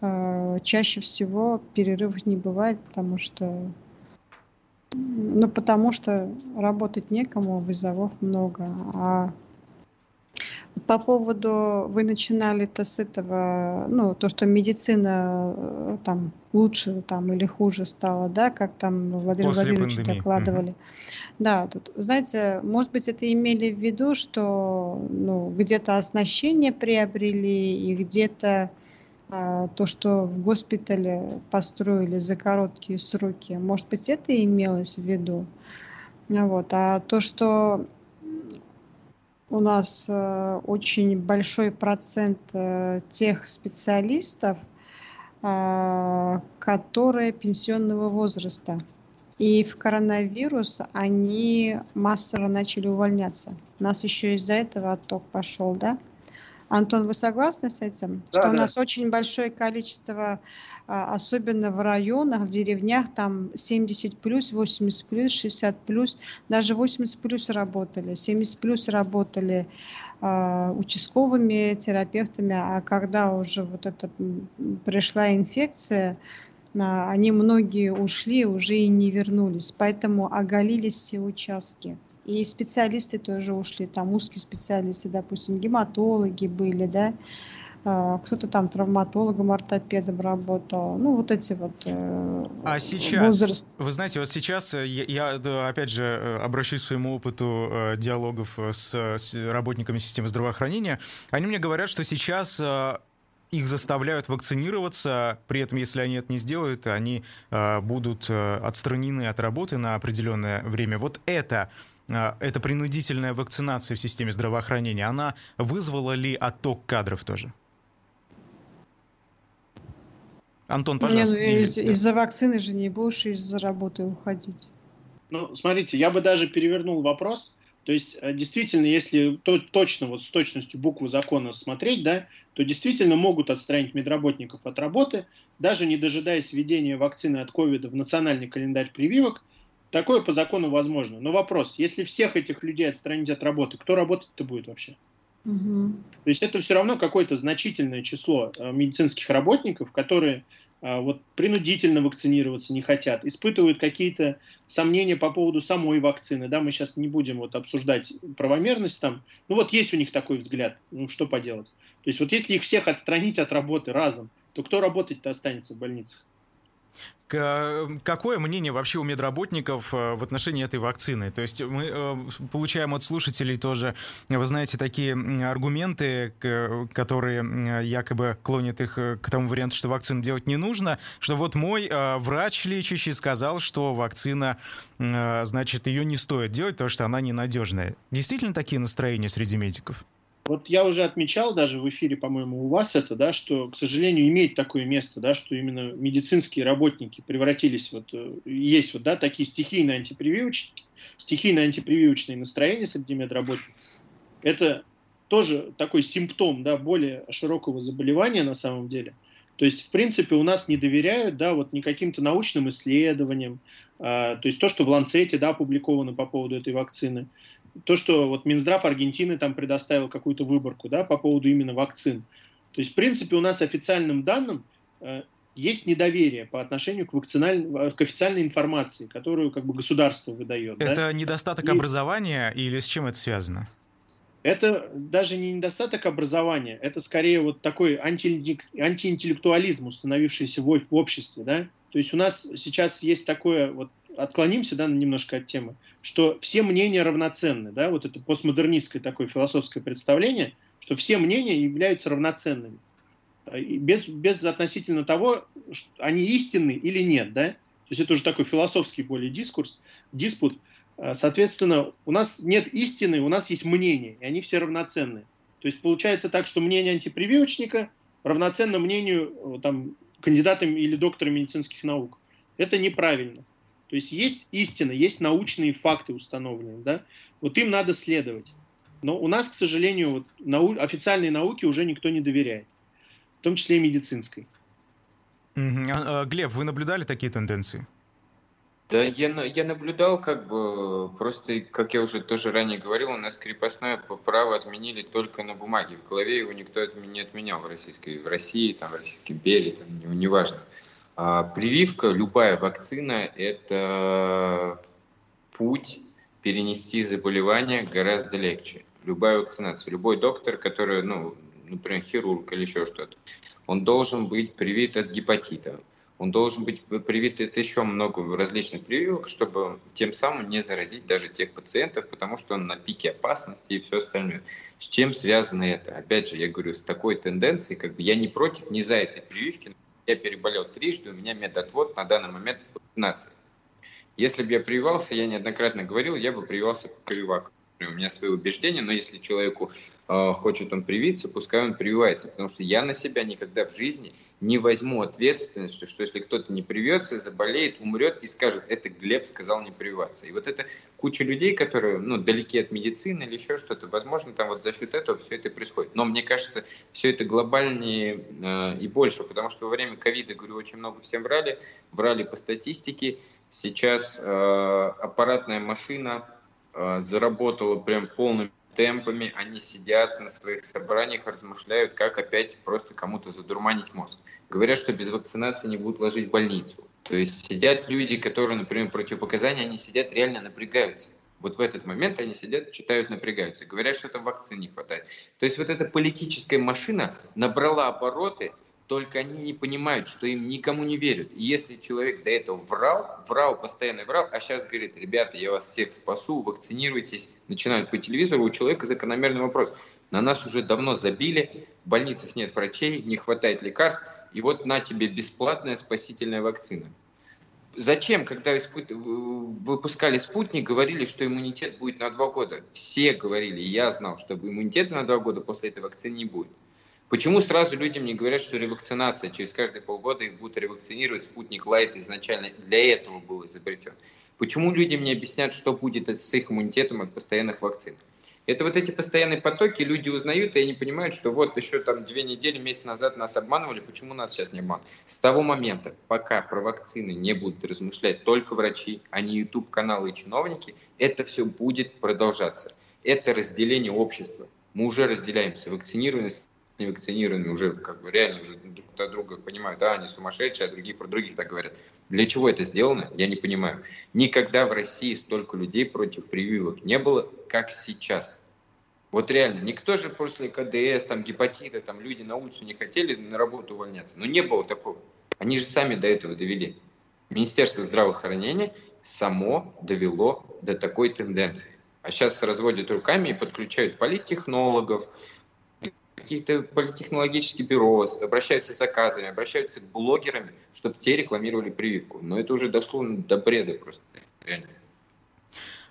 Э, чаще всего перерывов не бывает, потому что ну, потому что работать некому, вызовов много. А по поводу, вы начинали-то с этого, ну, то, что медицина э, там лучше там или хуже стала, да, как там Владимир После Владимирович пандемии. докладывали. Угу. Да, тут, знаете, может быть, это имели в виду, что ну, где-то оснащение приобрели и где-то а, то, что в госпитале построили за короткие сроки, может быть, это имелось в виду. Вот. А то, что у нас э, очень большой процент э, тех специалистов, э, которые пенсионного возраста. И в коронавирус они массово начали увольняться. У нас еще из-за этого отток пошел, да? Антон, вы согласны с этим? Да, что да. у нас очень большое количество, а, особенно в районах, в деревнях, там 70 плюс, 80 плюс, 60 плюс, даже 80 плюс работали, 70 плюс работали э, участковыми терапевтами, а когда уже вот эта пришла инфекция, они многие ушли, уже и не вернулись, поэтому оголились все участки. И специалисты тоже ушли, там узкие специалисты, допустим, гематологи были, да, а, кто-то там травматологом, ортопедом работал, ну вот эти вот э, А сейчас, возраст. вы знаете, вот сейчас э, я, я опять же э, обращусь к своему опыту диалогов с, с работниками системы здравоохранения, они мне говорят, что сейчас их заставляют вакцинироваться, при этом, если они это не сделают, они э, будут э, отстранены от работы на определенное время. Вот это, э, эта принудительная вакцинация в системе здравоохранения, она вызвала ли отток кадров тоже? Антон, пожалуйста. Не, ну, из- из-за вакцины же не будешь из-за работы уходить. Ну, смотрите, я бы даже перевернул вопрос. То есть, э, действительно, если то, точно, вот с точностью буквы закона смотреть, да, то действительно могут отстранить медработников от работы, даже не дожидаясь введения вакцины от ковида в национальный календарь прививок. Такое по закону возможно. Но вопрос, если всех этих людей отстранить от работы, кто работать-то будет вообще? Угу. То есть это все равно какое-то значительное число э, медицинских работников, которые а, вот принудительно вакцинироваться не хотят, испытывают какие-то сомнения по поводу самой вакцины, да, мы сейчас не будем вот обсуждать правомерность там, ну вот есть у них такой взгляд, ну что поделать. То есть вот если их всех отстранить от работы разом, то кто работать-то останется в больницах? Какое мнение вообще у медработников э, в отношении этой вакцины? То есть мы э, получаем от слушателей тоже, вы знаете, такие аргументы, которые якобы клонят их э, к тому варианту, что вакцину делать не нужно, что вот мой врач лечащий сказал, что вакцина, значит, ее не стоит делать, потому что она ненадежная. Действительно такие настроения среди медиков? Вот я уже отмечал даже в эфире, по-моему, у вас это, да, что, к сожалению, имеет такое место, да, что именно медицинские работники превратились, вот, э, есть вот, да, такие стихийные антипрививочники, стихийно антипрививочные настроения среди медработников. Это тоже такой симптом, да, более широкого заболевания на самом деле. То есть, в принципе, у нас не доверяют, да, вот не каким-то научным исследованиям, а, то есть то, что в Ланцете, да, опубликовано по поводу этой вакцины, то, что вот Минздрав Аргентины там предоставил какую-то выборку да, по поводу именно вакцин. То есть, в принципе, у нас официальным данным э, есть недоверие по отношению к, вакциналь... к официальной информации, которую как бы государство выдает. Это да? недостаток И... образования или с чем это связано? Это даже не недостаток образования, это скорее вот такой анти... антиинтеллектуализм, установившийся в, в обществе. Да? То есть у нас сейчас есть такое вот отклонимся да, немножко от темы, что все мнения равноценны. Да? Вот это постмодернистское такое философское представление, что все мнения являются равноценными. без, без относительно того, они истинны или нет. Да? То есть это уже такой философский более дискурс, диспут. А, соответственно, у нас нет истины, у нас есть мнение, и они все равноценны. То есть получается так, что мнение антипрививочника равноценно мнению там, кандидата или доктора медицинских наук. Это неправильно. То есть есть истина, есть научные факты установленные, да? Вот им надо следовать. Но у нас, к сожалению, вот нау... официальной науке уже никто не доверяет, в том числе и медицинской. А, а, Глеб, вы наблюдали такие тенденции? Да, я, я наблюдал, как бы, просто, как я уже тоже ранее говорил, у нас крепостное право отменили только на бумаге. В голове его никто не отменял в Российской, в России, там, в Российской империи, там, неважно. Не а прививка, любая вакцина – это путь перенести заболевание гораздо легче. Любая вакцинация, любой доктор, который, ну, например, хирург или еще что-то, он должен быть привит от гепатита, он должен быть привит от еще много различных прививок, чтобы тем самым не заразить даже тех пациентов, потому что он на пике опасности и все остальное. С чем связано это? Опять же, я говорю, с такой тенденцией, как бы я не против, не за этой прививки, я переболел трижды, у меня медотвод на данный момент вакцинации. Если бы я прививался, я неоднократно говорил, я бы прививался по прививак. У меня свои убеждения, но если человеку э, хочет он привиться, пускай он прививается, потому что я на себя никогда в жизни не возьму ответственность, что если кто-то не привьется, заболеет, умрет и скажет, это Глеб сказал не прививаться. И вот это куча людей, которые ну, далеки от медицины или еще что-то, возможно, там вот за счет этого все это происходит. Но мне кажется, все это глобальнее э, и больше, потому что во время ковида, говорю, очень много всем врали, врали по статистике. Сейчас э, аппаратная машина э, заработала прям полными темпами, они сидят на своих собраниях, размышляют, как опять просто кому-то задурманить мозг. Говорят, что без вакцинации не будут ложить в больницу. То есть сидят люди, которые, например, противопоказания, они сидят, реально напрягаются. Вот в этот момент они сидят, читают, напрягаются. Говорят, что там вакцин не хватает. То есть вот эта политическая машина набрала обороты – только они не понимают, что им никому не верят. И если человек до этого врал, врал, постоянно врал, а сейчас говорит, ребята, я вас всех спасу, вакцинируйтесь, начинают по телевизору, у человека закономерный вопрос. На нас уже давно забили, в больницах нет врачей, не хватает лекарств, и вот на тебе бесплатная спасительная вакцина. Зачем, когда испут... выпускали спутник, говорили, что иммунитет будет на два года? Все говорили, я знал, что иммунитета на два года после этой вакцины не будет. Почему сразу людям не говорят, что ревакцинация, через каждые полгода их будут ревакцинировать, спутник Лайт изначально для этого был изобретен? Почему людям не объяснят, что будет с их иммунитетом от постоянных вакцин? Это вот эти постоянные потоки, люди узнают, и они понимают, что вот еще там две недели, месяц назад нас обманывали, почему нас сейчас не обманывают? С того момента, пока про вакцины не будут размышлять только врачи, а не YouTube-каналы и чиновники, это все будет продолжаться. Это разделение общества. Мы уже разделяемся. Вакцинированность невакцинированными уже как бы реально уже друг от друга понимают, да, они сумасшедшие, а другие про других так говорят. Для чего это сделано, я не понимаю. Никогда в России столько людей против прививок не было, как сейчас. Вот реально, никто же после КДС, там, гепатита, там, люди на улицу не хотели на работу увольняться. Но не было такого. Они же сами до этого довели. Министерство здравоохранения само довело до такой тенденции. А сейчас разводят руками и подключают политтехнологов, какие-то политехнологические бюро, обращаются с заказами, обращаются к блогерами, чтобы те рекламировали прививку. Но это уже дошло до бреда просто. Реально.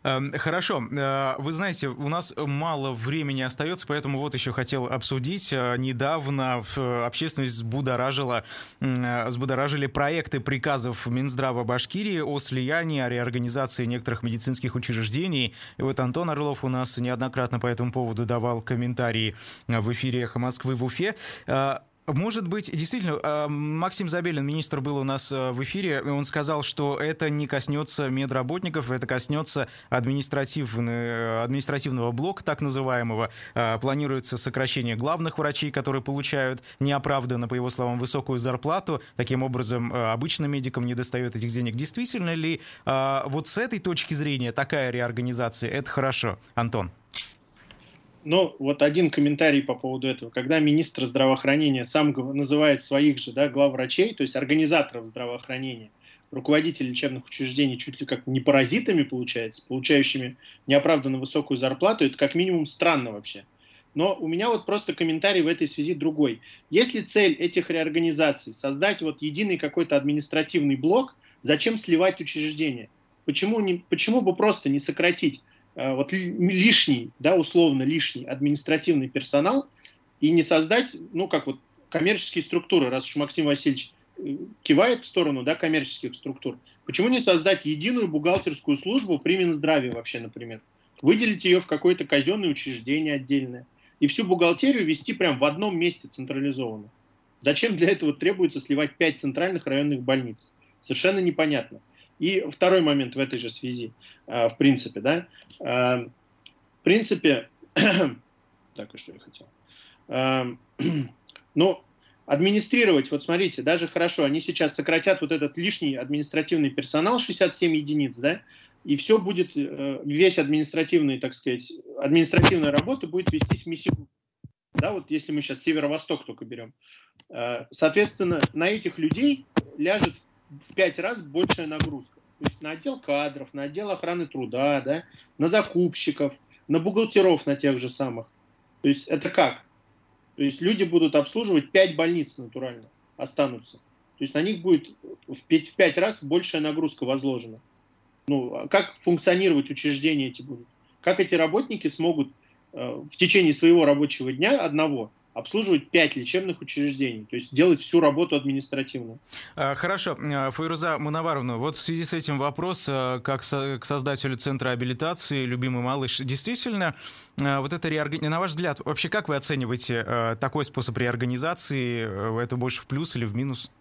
Эм, хорошо. Э, вы знаете, у нас мало времени остается, поэтому вот еще хотел обсудить. Э, недавно общественность взбудоражила, э, взбудоражили проекты приказов Минздрава Башкирии о слиянии, о реорганизации некоторых медицинских учреждений. И вот Антон Орлов у нас неоднократно по этому поводу давал комментарии в эфире «Эхо Москвы» в Уфе. Может быть, действительно, а, Максим Забелин, министр, был у нас а, в эфире, и он сказал, что это не коснется медработников, это коснется административного, административного блока, так называемого. А, планируется сокращение главных врачей, которые получают неоправданно, по его словам, высокую зарплату. Таким образом, обычным медикам не достает этих денег. Действительно ли вот с этой точки зрения такая реорганизация, это хорошо? Антон. Ну, вот один комментарий по поводу этого. Когда министр здравоохранения сам называет своих же да, главврачей, то есть организаторов здравоохранения, руководителей лечебных учреждений чуть ли как не паразитами, получается, получающими неоправданно высокую зарплату, это как минимум странно вообще. Но у меня вот просто комментарий в этой связи другой. Если цель этих реорганизаций создать вот единый какой-то административный блок, зачем сливать учреждения? Почему, не, почему бы просто не сократить вот лишний, да, условно лишний административный персонал и не создать, ну, как вот коммерческие структуры, раз уж Максим Васильевич э, кивает в сторону, да, коммерческих структур, почему не создать единую бухгалтерскую службу при Минздраве вообще, например? Выделить ее в какое-то казенное учреждение отдельное и всю бухгалтерию вести прямо в одном месте централизованно. Зачем для этого требуется сливать пять центральных районных больниц? Совершенно непонятно. И второй момент в этой же связи, э, в принципе, да, э, в принципе, так, и что я хотел, э, ну, администрировать, вот смотрите, даже хорошо, они сейчас сократят вот этот лишний административный персонал, 67 единиц, да, и все будет, весь административный, так сказать, административная работа будет вестись в Миссигу. Да, вот если мы сейчас северо-восток только берем. Соответственно, на этих людей ляжет в пять раз большая нагрузка. То есть на отдел кадров, на отдел охраны труда, да, на закупщиков, на бухгалтеров, на тех же самых. То есть это как? То есть люди будут обслуживать пять больниц натурально, останутся. То есть на них будет в пять, в пять раз большая нагрузка возложена. Ну, а как функционировать учреждения эти будут? Как эти работники смогут э, в течение своего рабочего дня одного обслуживать пять лечебных учреждений, то есть делать всю работу административную. А, хорошо. А, Файруза Мунаваровна, вот в связи с этим вопрос а, как к создателю Центра абилитации «Любимый малыш». Действительно, вот это реорганизация, на ваш взгляд, вообще как вы оцениваете такой способ реорганизации? Это больше в плюс или в минус?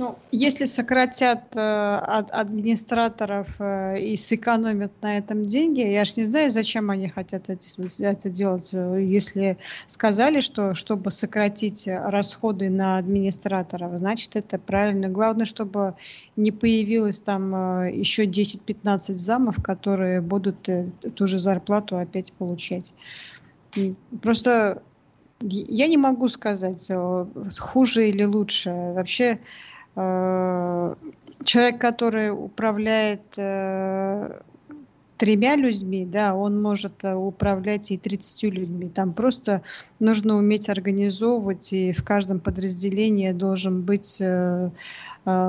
Ну, если сократят э, администраторов э, и сэкономят на этом деньги, я же не знаю, зачем они хотят это, это делать. Если сказали, что чтобы сократить расходы на администраторов, значит это правильно. Главное, чтобы не появилось там э, еще 10-15 замов, которые будут э, ту же зарплату опять получать. Просто я не могу сказать, э, хуже или лучше. Вообще человек, который управляет э, тремя людьми, да, он может э, управлять и 30 людьми. Там просто нужно уметь организовывать, и в каждом подразделении должен быть Э,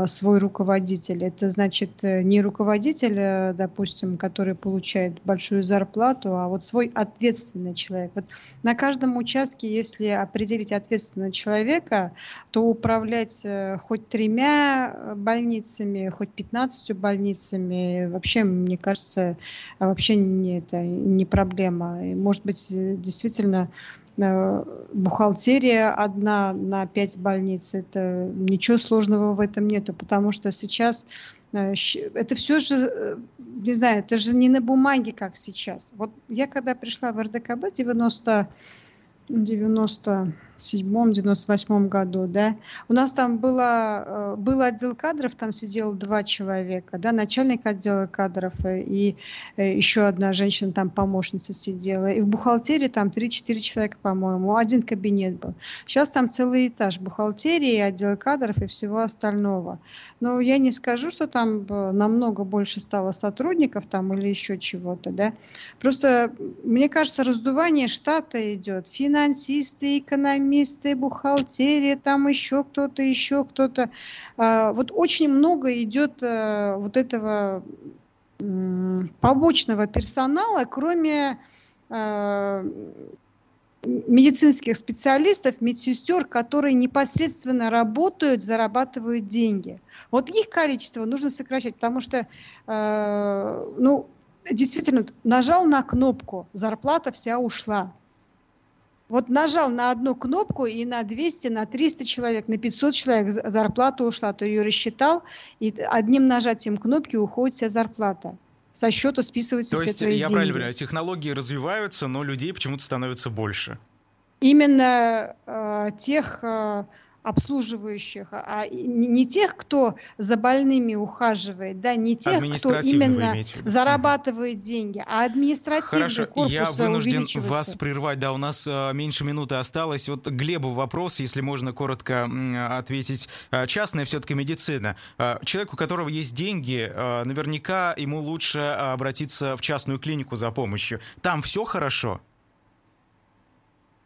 свой руководитель. Это значит э, не руководитель, э, допустим, который получает большую зарплату, а вот свой ответственный человек. Вот на каждом участке, если определить ответственного человека, то управлять хоть тремя больницами, хоть 15 больницами, вообще, мне кажется, вообще не, это не проблема. Может быть, действительно Э, бухгалтерия одна на пять больниц. Это ничего сложного в этом нету, потому что сейчас э, это все же, э, не знаю, это же не на бумаге, как сейчас. Вот я когда пришла в РДКБ 90 97-98 году, да, у нас там было, э, был отдел кадров, там сидело два человека, да, начальник отдела кадров и э, еще одна женщина, там помощница сидела, и в бухгалтерии там 3-4 человека, по-моему, один кабинет был. Сейчас там целый этаж бухгалтерии, отдела кадров и всего остального. Но я не скажу, что там э, намного больше стало сотрудников там или еще чего-то, да. Просто, мне кажется, раздувание штата идет, финансисты, экономисты, бухгалтерия, там еще кто-то, еще кто-то. А, вот очень много идет э, вот этого побочного персонала, кроме э, медицинских специалистов, медсестер, которые непосредственно работают, зарабатывают деньги. Вот их количество нужно сокращать, потому что, э, ну, действительно, нажал на кнопку, зарплата вся ушла. Вот нажал на одну кнопку, и на 200, на 300 человек, на 500 человек зарплата ушла. Ты ее рассчитал, и одним нажатием кнопки уходит вся зарплата. Со счета списываются То все есть, твои я деньги. правильно понимаю, технологии развиваются, но людей почему-то становится больше. Именно э, тех... Э, обслуживающих, а не тех, кто за больными ухаживает, да, не тех, кто именно зарабатывает деньги, а административный Хорошо, я вынужден вас прервать, да, у нас э, меньше минуты осталось. Вот Глебу вопрос, если можно коротко ответить. Э, частная все-таки медицина. Э, человек, у которого есть деньги, наверняка ему лучше обратиться в частную клинику за помощью. Там все хорошо?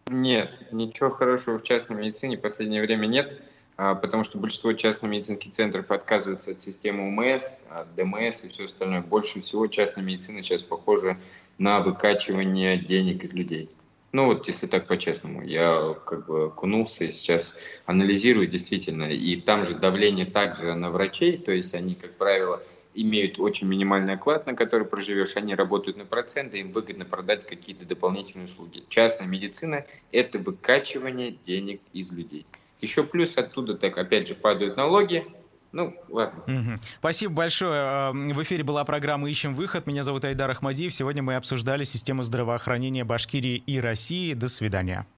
Нет, ничего хорошего в частной медицине в последнее время нет, а, потому что большинство частных медицинских центров отказываются от системы УМС, от ДМС и все остальное. Больше всего частная медицина сейчас похожа на выкачивание денег из людей. Ну вот, если так по-честному, я как бы окунулся и сейчас анализирую действительно, и там же давление также на врачей, то есть они, как правило, имеют очень минимальный оклад, на который проживешь, они работают на проценты, им выгодно продать какие-то дополнительные услуги. Частная медицина – это выкачивание денег из людей. Еще плюс оттуда, так опять же, падают налоги, ну, ладно. Спасибо большое. В эфире была программа «Ищем выход». Меня зовут Айдар Ахмадиев. Сегодня мы обсуждали систему здравоохранения Башкирии и России. До свидания.